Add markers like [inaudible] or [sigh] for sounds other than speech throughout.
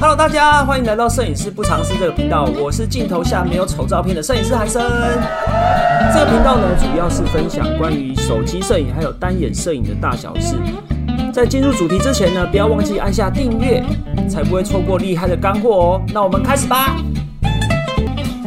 Hello，大家欢迎来到摄影师不尝试这个频道，我是镜头下没有丑照片的摄影师韩生。这个频道呢，主要是分享关于手机摄影还有单眼摄影的大小事。在进入主题之前呢，不要忘记按下订阅，才不会错过厉害的干货哦。那我们开始吧。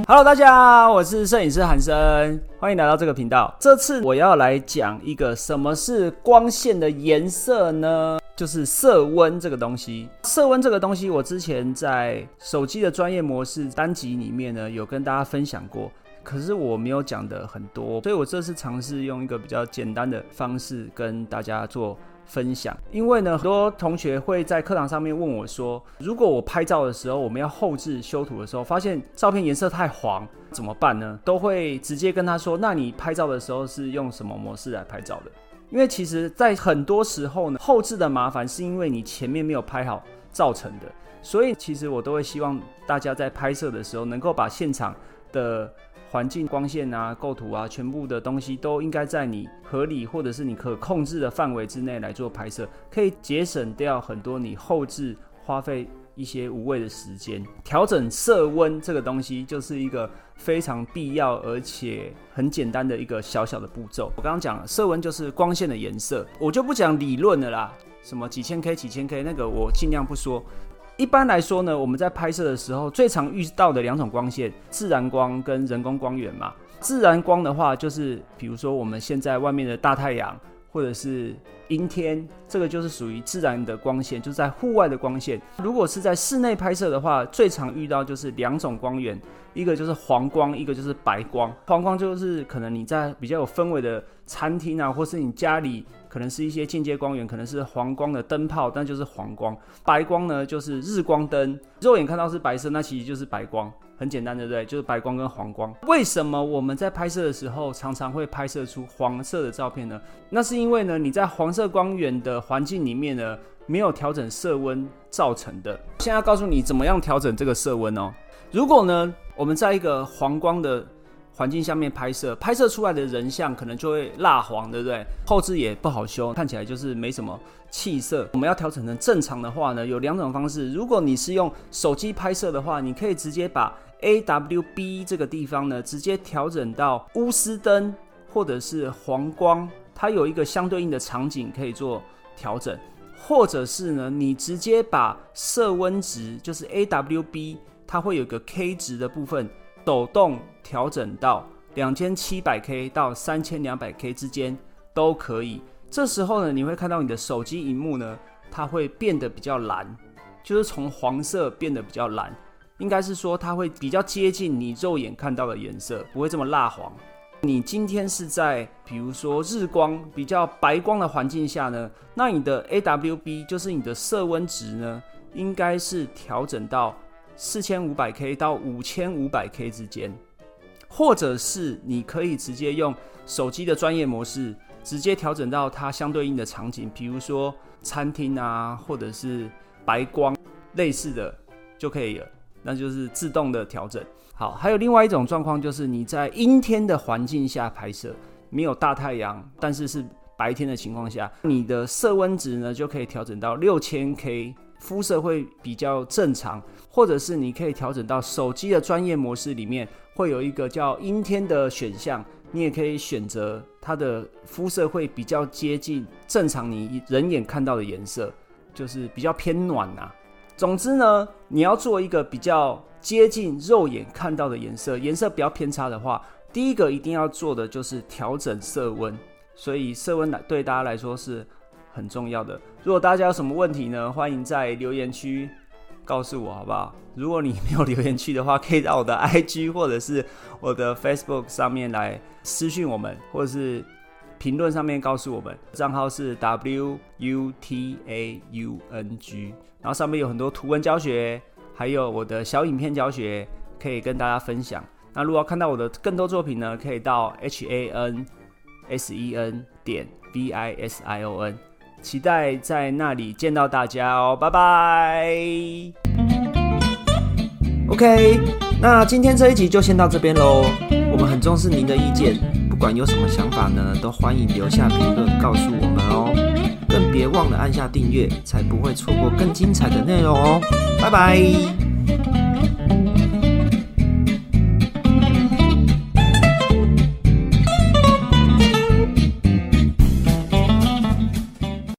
Hello，大家，我是摄影师韩生，欢迎来到这个频道。这次我要来讲一个什么是光线的颜色呢？就是色温这个东西。色温这个东西，我之前在手机的专业模式单集里面呢，有跟大家分享过。可是我没有讲的很多，所以我这次尝试用一个比较简单的方式跟大家做。分享，因为呢，很多同学会在课堂上面问我说，如果我拍照的时候，我们要后置修图的时候，发现照片颜色太黄，怎么办呢？都会直接跟他说，那你拍照的时候是用什么模式来拍照的？因为其实，在很多时候呢，后置的麻烦是因为你前面没有拍好造成的，所以其实我都会希望大家在拍摄的时候，能够把现场的。环境、光线啊、构图啊，全部的东西都应该在你合理或者是你可控制的范围之内来做拍摄，可以节省掉很多你后置花费一些无谓的时间。调整色温这个东西就是一个非常必要而且很简单的一个小小的步骤。我刚刚讲了，色温就是光线的颜色，我就不讲理论的啦，什么几千 K、几千 K 那个我尽量不说。一般来说呢，我们在拍摄的时候最常遇到的两种光线，自然光跟人工光源嘛。自然光的话，就是比如说我们现在外面的大太阳，或者是阴天，这个就是属于自然的光线，就在户外的光线。如果是在室内拍摄的话，最常遇到就是两种光源，一个就是黄光，一个就是白光。黄光就是可能你在比较有氛围的餐厅啊，或是你家里。可能是一些间接光源，可能是黄光的灯泡，但就是黄光。白光呢，就是日光灯，肉眼看到是白色，那其实就是白光，很简单，对不对？就是白光跟黄光。为什么我们在拍摄的时候常常会拍摄出黄色的照片呢？那是因为呢，你在黄色光源的环境里面呢，没有调整色温造成的。现在告诉你怎么样调整这个色温哦。如果呢，我们在一个黄光的环境下面拍摄，拍摄出来的人像可能就会蜡黄，对不对？后置也不好修，看起来就是没什么气色。我们要调整成正常的话呢，有两种方式。如果你是用手机拍摄的话，你可以直接把 AWB 这个地方呢，直接调整到钨丝灯或者是黄光，它有一个相对应的场景可以做调整。或者是呢，你直接把色温值，就是 AWB，它会有个 K 值的部分。抖动调整到两千七百 K 到三千两百 K 之间都可以。这时候呢，你会看到你的手机荧幕呢，它会变得比较蓝，就是从黄色变得比较蓝。应该是说它会比较接近你肉眼看到的颜色，不会这么蜡黄。你今天是在比如说日光比较白光的环境下呢，那你的 AWB 就是你的色温值呢，应该是调整到。四千五百 K 到五千五百 K 之间，或者是你可以直接用手机的专业模式，直接调整到它相对应的场景，比如说餐厅啊，或者是白光类似的就可以了，那就是自动的调整。好，还有另外一种状况，就是你在阴天的环境下拍摄，没有大太阳，但是是白天的情况下，你的色温值呢就可以调整到六千 K。肤色会比较正常，或者是你可以调整到手机的专业模式里面，会有一个叫阴天的选项，你也可以选择它的肤色会比较接近正常你人眼看到的颜色，就是比较偏暖呐。总之呢，你要做一个比较接近肉眼看到的颜色，颜色比较偏差的话，第一个一定要做的就是调整色温，所以色温来对大家来说是。很重要的。如果大家有什么问题呢，欢迎在留言区告诉我，好不好？如果你没有留言区的话，可以到我的 [laughs] IG 或者是我的 Facebook 上面来私讯我们，或者是评论上面告诉我们。账号是 W U T A U N G，然后上面有很多图文教学，还有我的小影片教学，可以跟大家分享。那如果要看到我的更多作品呢，可以到 H A N S E N 点 B I S I O N。期待在那里见到大家哦，拜拜。OK，那今天这一集就先到这边喽。我们很重视您的意见，管有什么想法呢，都欢迎留下评论告诉我们哦。更别别忘了按下订阅，才不会错过更精彩的内容哦。拜拜。